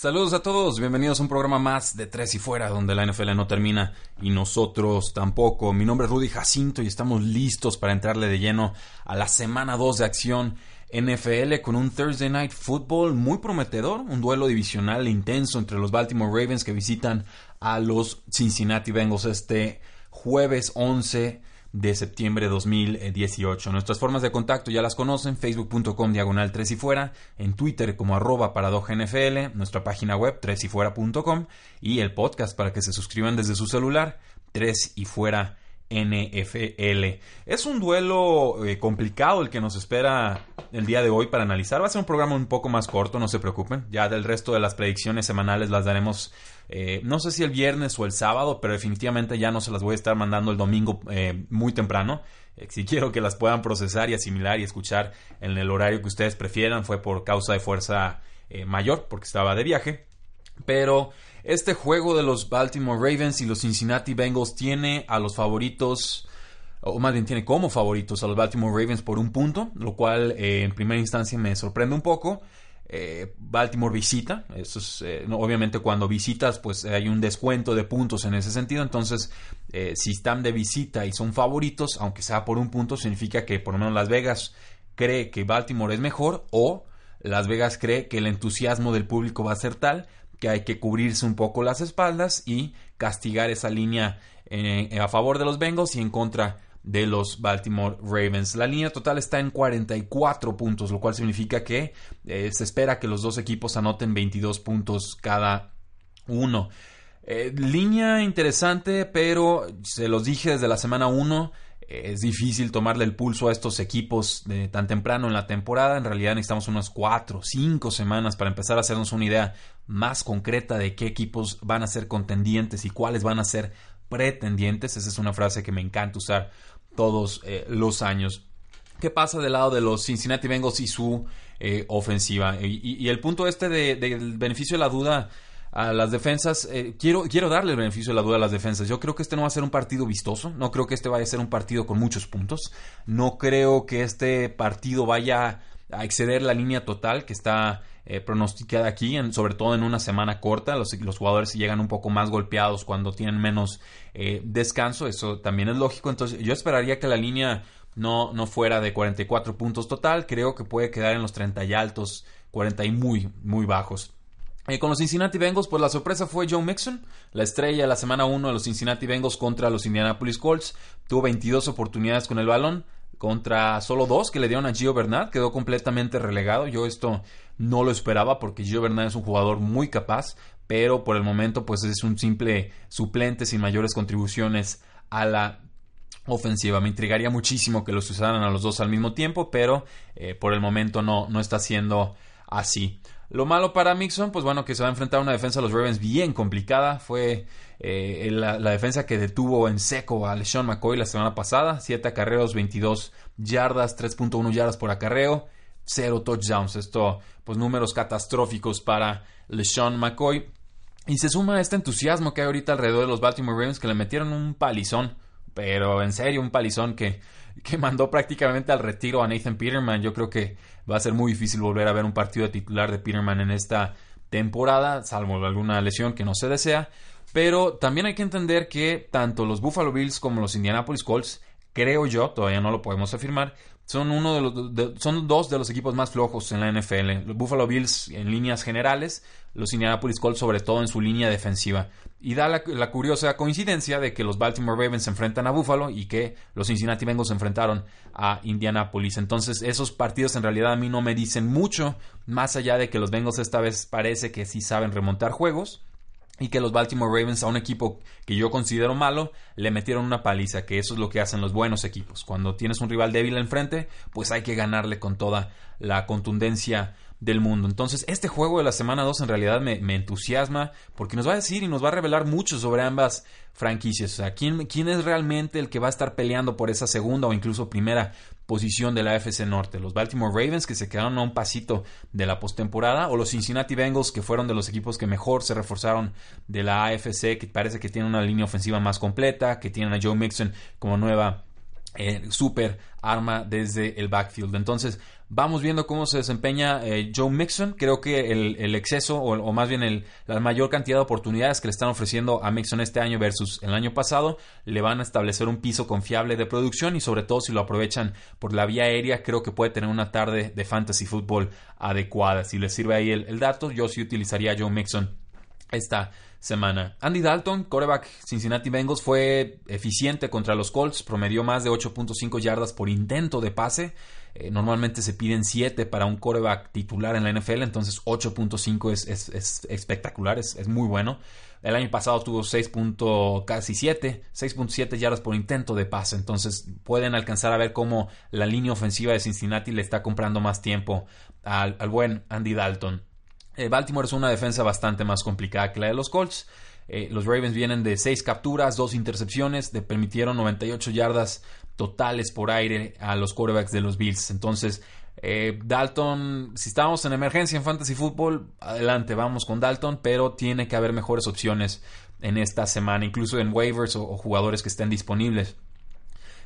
Saludos a todos, bienvenidos a un programa más de Tres y Fuera, donde la NFL no termina y nosotros tampoco. Mi nombre es Rudy Jacinto y estamos listos para entrarle de lleno a la semana 2 de acción NFL con un Thursday Night Football muy prometedor, un duelo divisional intenso entre los Baltimore Ravens que visitan a los Cincinnati Bengals este jueves 11 de septiembre de 2018. Nuestras formas de contacto ya las conocen, facebook.com diagonal 3 y fuera, en Twitter como arroba NFL, nuestra página web 3 y fuera.com y el podcast para que se suscriban desde su celular 3 y fuera NFL. Es un duelo eh, complicado el que nos espera el día de hoy para analizar. Va a ser un programa un poco más corto, no se preocupen. Ya del resto de las predicciones semanales las daremos, eh, no sé si el viernes o el sábado, pero definitivamente ya no se las voy a estar mandando el domingo eh, muy temprano. si quiero que las puedan procesar y asimilar y escuchar en el horario que ustedes prefieran, fue por causa de fuerza mayor, porque estaba de viaje. Pero este juego de los Baltimore Ravens y los Cincinnati Bengals tiene a los favoritos, o más bien tiene como favoritos a los Baltimore Ravens por un punto, lo cual eh, en primera instancia me sorprende un poco. Eh, Baltimore visita, eso es, eh, obviamente cuando visitas pues hay un descuento de puntos en ese sentido, entonces si están de visita y son favoritos, aunque sea por un punto, significa que por lo menos Las Vegas cree que Baltimore es mejor o Las Vegas cree que el entusiasmo del público va a ser tal que hay que cubrirse un poco las espaldas y castigar esa línea eh, a favor de los Bengals y en contra de los Baltimore Ravens. La línea total está en 44 puntos, lo cual significa que eh, se espera que los dos equipos anoten 22 puntos cada uno. Eh, línea interesante, pero se los dije desde la semana 1 es difícil tomarle el pulso a estos equipos de tan temprano en la temporada. En realidad necesitamos unas cuatro, cinco semanas para empezar a hacernos una idea más concreta de qué equipos van a ser contendientes y cuáles van a ser pretendientes. Esa es una frase que me encanta usar todos eh, los años. ¿Qué pasa del lado de los Cincinnati Bengals y su eh, ofensiva? Y, el punto este del beneficio de la duda a las defensas. Eh, quiero, quiero darle el beneficio de la duda a las defensas. Yo creo que este no va a ser un partido vistoso. No creo que este vaya a ser un partido con muchos puntos. No creo que este partido vaya a exceder la línea total que está eh, pronosticada aquí, sobre todo en una semana corta. Los, los, jugadores llegan un poco más golpeados cuando tienen menos eh, descanso. Eso también es lógico. Entonces, yo esperaría que la línea no, no fuera de 44 puntos total. Creo que puede quedar en los 30 y altos, 40 y muy, muy bajos. Eh, con los Cincinnati Bengals, pues la sorpresa fue Joe Mixon, la estrella de la semana 1 de los Cincinnati Bengals contra los Indianapolis Colts. Tuvo 22 oportunidades con el balón, contra solo dos que le dieron a Gio Bernard, quedó completamente relegado. Yo esto no lo esperaba porque Gio Bernard es un jugador muy capaz, pero por el momento pues es un simple suplente sin mayores contribuciones a la ofensiva. Me intrigaría muchísimo que los usaran a los dos al mismo tiempo, pero eh, por el momento no, no está siendo así. Lo malo para Mixon, pues bueno, que se va a enfrentar a una defensa de los Ravens bien complicada. Fue eh, la, defensa que detuvo en seco a LeSean McCoy la semana pasada. 7 acarreos, 22 yardas, 3.1 yardas por acarreo, 0 touchdowns. Esto, pues números catastróficos para LeSean McCoy. Y se suma este entusiasmo que hay ahorita alrededor de los Baltimore Ravens que le metieron un palizón. Pero en serio, un palizón que que mandó prácticamente al retiro a Nathan Peterman. Yo creo que va a ser muy difícil volver a ver un partido de titular de Peterman en esta temporada, salvo alguna lesión que no se desea. Pero también hay que entender que tanto los Buffalo Bills como los Indianapolis Colts, creo yo, todavía no lo podemos afirmar, son, uno de los, son dos de los equipos más flojos en la NFL. Los Buffalo Bills en líneas generales, los Indianapolis Colts sobre todo en su línea defensiva. Y da la, curiosa coincidencia de que los Baltimore Ravens se enfrentan a Buffalo y que los Cincinnati Bengals se enfrentaron a Indianapolis. Entonces esos partidos en realidad a mí no me dicen mucho, más allá de que los Bengals esta vez parece que sí saben remontar juegos. Y que los Baltimore Ravens a un equipo que yo considero malo le metieron una paliza, que eso es lo que hacen los buenos equipos. Cuando tienes un rival débil enfrente, pues hay que ganarle con toda la contundencia del mundo. Entonces, este juego de la semana 2 en realidad me, entusiasma porque nos va a decir y nos va a revelar mucho sobre ambas franquicias. O sea, ¿quién, quién es realmente el que va a estar peleando por esa segunda o incluso primera posición de la AFC Norte. Los Baltimore Ravens que se quedaron a un pasito de la postemporada o los Cincinnati Bengals que fueron de los equipos que mejor se reforzaron de la AFC, que parece que tienen una línea ofensiva más completa, que tienen a Joe Mixon como nueva eh, super arma desde el backfield. Entonces, Vamos viendo cómo se desempeña eh, Joe Mixon. Creo que el, exceso, o, más bien la mayor cantidad de oportunidades que le están ofreciendo a Mixon este año versus el año pasado, le van a establecer un piso confiable de producción y sobre todo si lo aprovechan por la vía aérea, creo que puede tener una tarde de fantasy fútbol adecuada. Si les sirve ahí el, dato, yo sí utilizaría a Joe Mixon esta semana. Andy Dalton, coreback Cincinnati Bengals, fue eficiente contra los Colts, promedió más de 8.5 yardas por intento de pase. Eh, normalmente se piden 7 para un coreback titular en la NFL, entonces 8.5 es, es, espectacular, es, muy bueno. El año pasado tuvo 6. casi 7, 6.7 yardas por intento de pase, entonces pueden alcanzar a ver cómo la línea ofensiva de Cincinnati le está comprando más tiempo al, buen Andy Dalton. Eh, Baltimore es una defensa bastante más complicada que la de los Colts. Eh, los Ravens vienen de 6 capturas, 2 intercepciones, le permitieron 98 yardas totales por aire a los quarterbacks de los Bills. Entonces, eh, Dalton, si estamos en emergencia en Fantasy Football, adelante, vamos con Dalton, pero tiene que haber mejores opciones en esta semana, incluso en waivers o, jugadores que estén disponibles.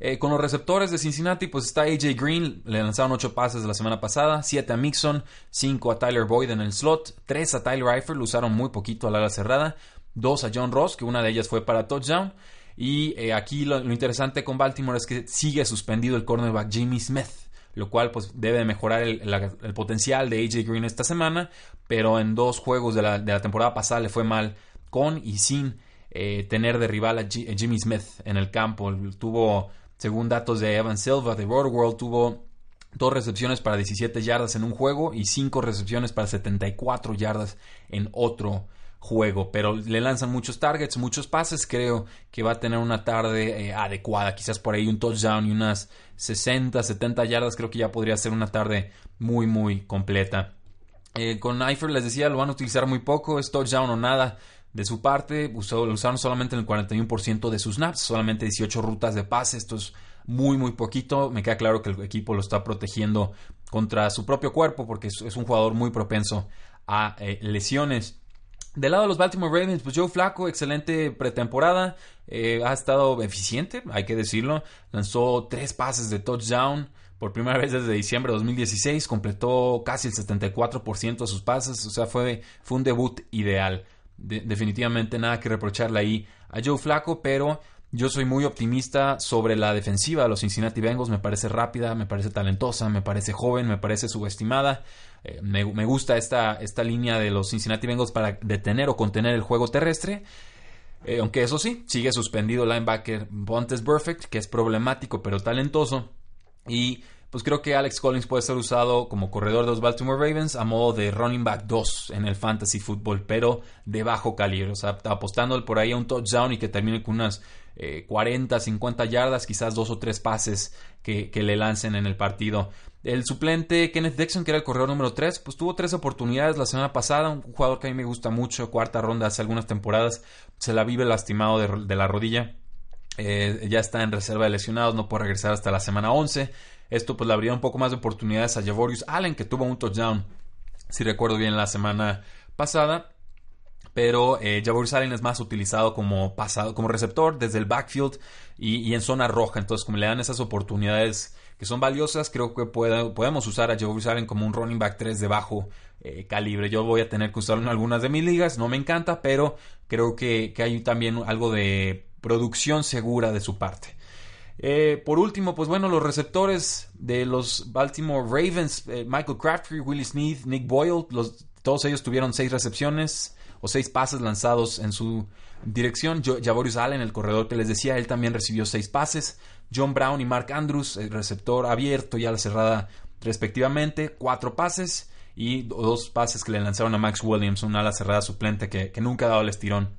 Eh, con los receptores de Cincinnati, pues está AJ Green, le lanzaron 8 pases la semana pasada, 7 a Mixon, 5 a Tyler Boyd en el slot, 3 a Tyler Eifert, lo usaron muy poquito a la ala cerrada, 2 a John Ross, que una de ellas fue para touchdown, y eh, aquí lo, interesante con Baltimore es que sigue suspendido el cornerback Jimmy Smith, lo cual pues debe mejorar el, potencial de AJ Green esta semana, pero en dos juegos de la, temporada pasada le fue mal con y sin eh, tener de rival a, Jimmy Smith en el campo. Tuvo, según datos de Evan Silva de World, tuvo dos recepciones para 17 yardas en un juego y cinco recepciones para 74 yardas en otro juego, pero le lanzan muchos targets, muchos pases, creo que va a tener una tarde eh, adecuada, quizás por ahí un touchdown y unas 60, 70 yardas, creo que ya podría ser una tarde muy, muy completa. Eh, con Eifert les decía, lo van a utilizar muy poco, es touchdown o nada de su parte, lo usaron solamente en el 41% de sus snaps, solamente 18 rutas de pase, esto es muy, muy poquito, me queda claro que el equipo lo está protegiendo contra su propio cuerpo porque es, un jugador muy propenso a eh, lesiones. Del lado de los Baltimore Ravens, pues Joe Flaco, excelente pretemporada, eh, ha estado eficiente, hay que decirlo, lanzó tres pases de touchdown por primera vez desde diciembre de 2016, completó casi el 74% de sus pases, o sea, fue, fue un debut ideal. Definitivamente nada que reprocharle ahí a Joe Flaco, pero yo soy muy optimista sobre la defensiva de los Cincinnati Bengals. Me parece rápida, me parece talentosa, me parece joven, me parece subestimada. Eh, me, gusta esta, esta línea de los Cincinnati Bengals para detener o contener el juego terrestre. Eh, aunque eso sí, sigue suspendido linebacker Bontes Perfect, que es problemático pero talentoso. Y pues creo que Alex Collins puede ser usado como corredor de los Baltimore Ravens a modo de running back 2 en el fantasy football, pero de bajo calibre. O sea, apostando por ahí a un touchdown y que termine con unas 40, eh, 50 yardas, quizás dos o tres pases que, le lancen en el partido. El suplente Kenneth Dixon, que era el corredor número 3, pues tuvo tres oportunidades la semana pasada. Un jugador que a mí me gusta mucho, cuarta ronda hace algunas temporadas, se la vive lastimado de, la rodilla. Eh, ya está en reserva de lesionados, no puede regresar hasta la semana 11. Esto pues le abriría un poco más de oportunidades a Javorius Allen, que tuvo un touchdown, si recuerdo bien, la semana pasada pero eh, Javor Allen es más utilizado como pasado, como receptor desde el backfield y, en zona roja. Entonces, como le dan esas oportunidades que son valiosas, creo que podemos usar a Javor Allen como un running back 3 de bajo eh, calibre. Yo voy a tener que usarlo en algunas de mis ligas, no me encanta, pero creo que, hay también algo de producción segura de su parte. Eh, por último, pues bueno, los receptores de los Baltimore Ravens, Michael Crabtree, Willie Smith, Nick Boyle, todos ellos tuvieron seis recepciones, o seis pases lanzados en su dirección. Javorius Allen, el corredor que les decía, él también recibió seis pases. John Brown y Mark Andrews, el receptor abierto y a la cerrada respectivamente, cuatro pases. y dos pases que le lanzaron a Max Williams, una ala cerrada suplente que, que nunca ha dado el estirón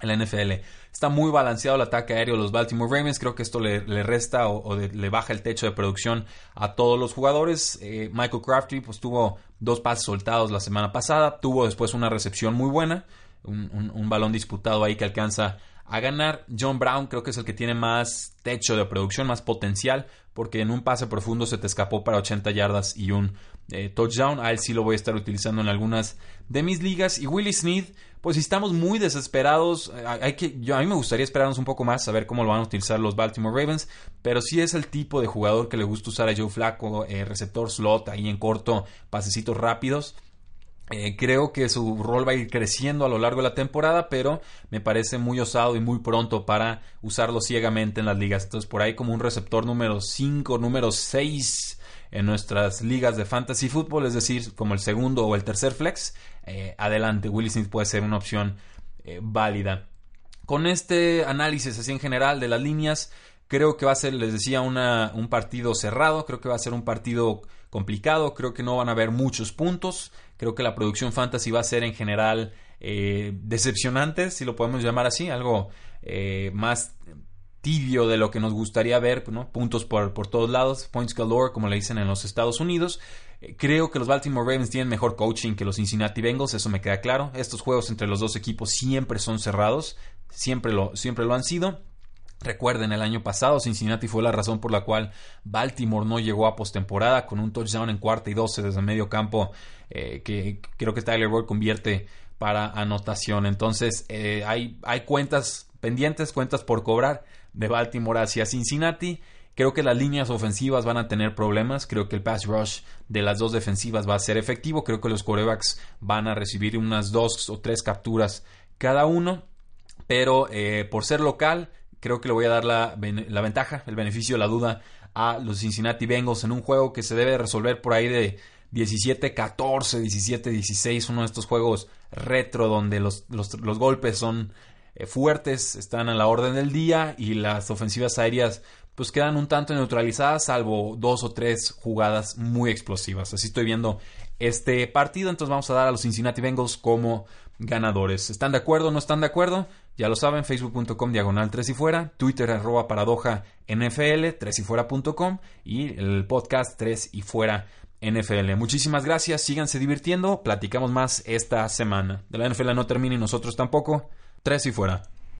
en la NFL. Está muy balanceado el ataque aéreo de los Baltimore Ravens. Creo que esto le, resta o, le baja el techo de producción a todos los jugadores. Eh, Michael Crafty pues, tuvo dos pases soltados la semana pasada. Tuvo después una recepción muy buena. Un, balón disputado ahí que alcanza a ganar. John Brown creo que es el que tiene más techo de producción, más potencial, porque en un pase profundo se te escapó para 80 yardas y un eh, touchdown. A él sí lo voy a estar utilizando en algunas de mis ligas. Y Willie Smith pues si estamos muy desesperados, eh, hay que, yo, a mí me gustaría esperarnos un poco más a ver cómo lo van a utilizar los Baltimore Ravens, pero si es el tipo de jugador que le gusta usar a Joe Flaco, eh, receptor slot, ahí en corto, pasecitos rápidos. Creo que su rol va a ir creciendo a lo largo de la temporada, pero me parece muy osado y muy pronto para usarlo ciegamente en las ligas. Entonces, por ahí como un receptor número 5, número 6 en nuestras ligas de fantasy fútbol, es decir, como el segundo o el tercer flex, eh, adelante, Willie Smith puede ser una opción eh, válida. Con este análisis así en general de las líneas, creo que va a ser, les decía, un partido cerrado, creo que va a ser un partido complicado, creo que no van a haber muchos puntos, creo que la producción fantasy va a ser en general eh, decepcionante, si lo podemos llamar así, algo más tibio de lo que nos gustaría ver, puntos por, por todos lados, points galore, como le dicen en los Estados Unidos. Eh, creo que los Baltimore Ravens tienen mejor coaching que los Cincinnati Bengals, eso me queda claro. Estos juegos entre los dos equipos siempre son cerrados, siempre lo, siempre lo han sido. Recuerden, el año pasado Cincinnati fue la razón por la cual Baltimore no llegó a postemporada con un touchdown en cuarta y doce desde medio campo eh, que creo que Tyler Boyd convierte para anotación. Entonces eh, hay, hay cuentas pendientes, cuentas por cobrar de Baltimore hacia Cincinnati. Creo que las líneas ofensivas van a tener problemas. Creo que el pass rush de las dos defensivas va a ser efectivo. Creo que los corebacks van a recibir unas dos o tres capturas cada uno. Pero eh, por ser local, creo que le voy a dar la, la, ventaja, el beneficio de la duda a los Cincinnati Bengals en un juego que se debe resolver por ahí de 17-14, 17-16. Uno de estos juegos retro donde los, los, los golpes son fuertes, están a la orden del día y las ofensivas aéreas pues quedan un tanto neutralizadas salvo dos o tres jugadas muy explosivas. Así estoy viendo este partido, entonces vamos a dar a los Cincinnati Bengals como ganadores. ¿Están de acuerdo no están de acuerdo? Ya lo saben, facebook.com diagonal 3 y fuera, twitter arroba paradoja NFL, 3 y fuera.com y el podcast 3 y fuera NFL. Muchísimas gracias, síganse divirtiendo, platicamos más esta semana. De la NFL no termina y nosotros tampoco. Tres y fuera.